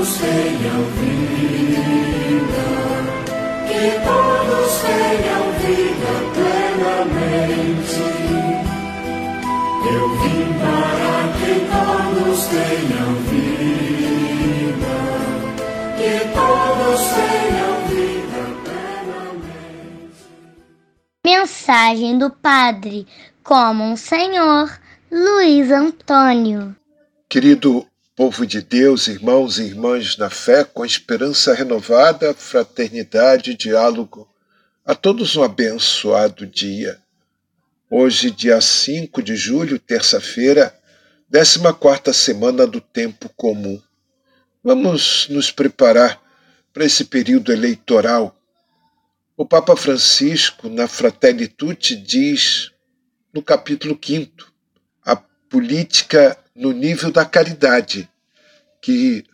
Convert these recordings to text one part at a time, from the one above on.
todos tenham vida, que todos tenham vida plenamente. Eu vim para que todos tenham vida, que todos tenham vida plenamente. Mensagem do Padre como um Senhor Luiz Antônio. Querido povo de Deus, irmãos e irmãs na fé, com esperança renovada, fraternidade, diálogo, a todos um abençoado dia. Hoje, dia 5 de julho, terça-feira, 14 semana do tempo comum. Vamos nos preparar para esse período eleitoral. O Papa Francisco, na Fratelli Tutti, diz, no capítulo 5, a política no nível da caridade, que,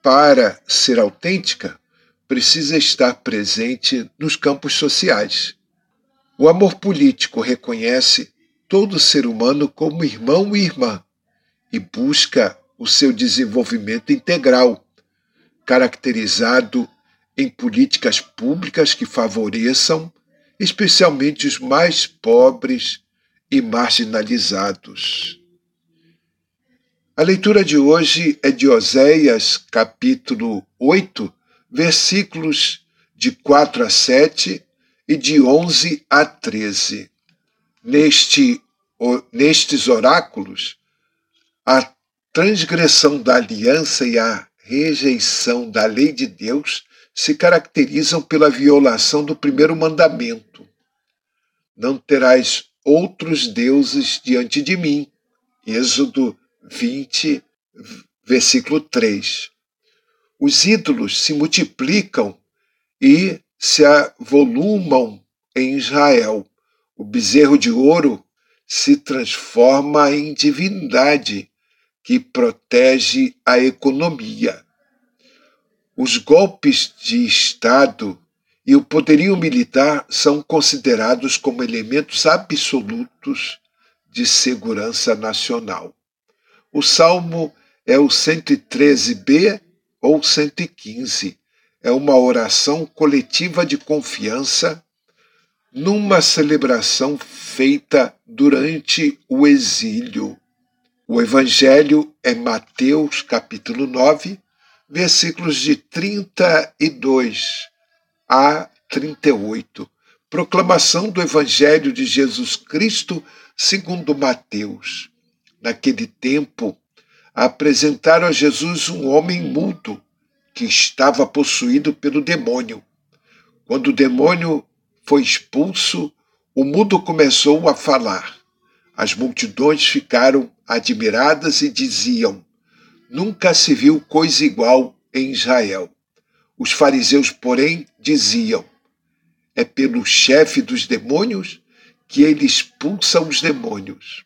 para ser autêntica, precisa estar presente nos campos sociais. O amor político reconhece todo ser humano como irmão e irmã e busca o seu desenvolvimento integral, caracterizado em políticas públicas que favoreçam especialmente os mais pobres e marginalizados. A leitura de hoje é de Oséias, capítulo 8, versículos de 4 a 7 e de 11 a 13. Neste, nestes oráculos, a transgressão da aliança e a rejeição da lei de Deus se caracterizam pela violação do primeiro mandamento. Não terás outros deuses diante de mim. Êxodo 20, versículo 3. Os ídolos se multiplicam e se avolumam em Israel. O bezerro de ouro se transforma em divindade que protege a economia. Os golpes de Estado e o poderio militar são considerados como elementos absolutos de segurança nacional. O salmo é o 113b ou 115. É uma oração coletiva de confiança numa celebração feita durante o exílio. O evangelho é Mateus, capítulo 9, versículos de 32 a 38. Proclamação do evangelho de Jesus Cristo segundo Mateus. Naquele tempo, apresentaram a Jesus um homem mudo que estava possuído pelo demônio. Quando o demônio foi expulso, o mudo começou a falar. As multidões ficaram admiradas e diziam: Nunca se viu coisa igual em Israel. Os fariseus, porém, diziam: É pelo chefe dos demônios que ele expulsa os demônios.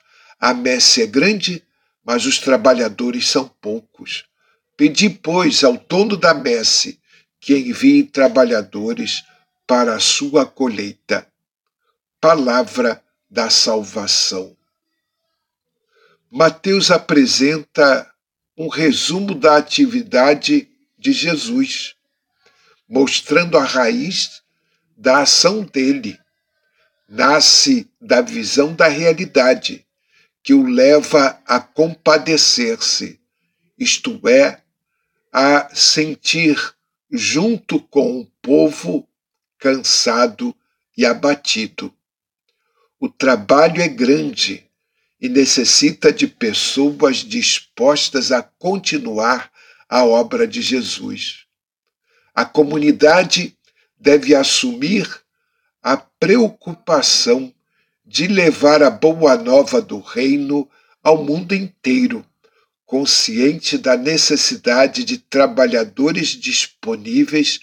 a messe é grande, mas os trabalhadores são poucos. Pedi, pois, ao dono da messe que envie trabalhadores para a sua colheita. Palavra da salvação. Mateus apresenta um resumo da atividade de Jesus, mostrando a raiz da ação dele. Nasce da visão da realidade que o leva a compadecer-se, isto é, a sentir junto com o povo cansado e abatido. O trabalho é grande e necessita de pessoas dispostas a continuar a obra de Jesus. A comunidade deve assumir a preocupação de levar a boa nova do reino ao mundo inteiro, consciente da necessidade de trabalhadores disponíveis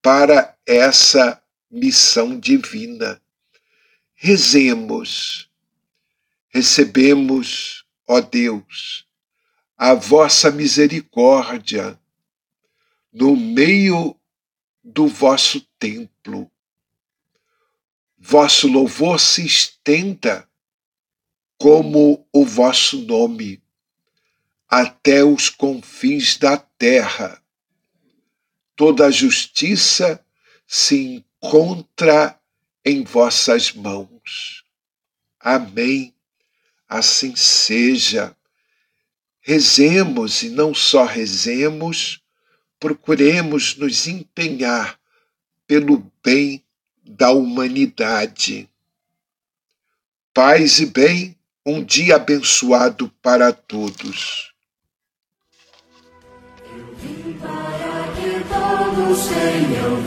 para essa missão divina. Rezemos. Recebemos, ó Deus, a vossa misericórdia no meio do vosso templo. Vosso louvor se estenda como o vosso nome até os confins da terra. Toda a justiça se encontra em vossas mãos. Amém. Assim seja. Rezemos e não só rezemos, procuremos nos empenhar pelo bem da humanidade. Paz e bem, um dia abençoado para todos. Eu vim para que todos tenham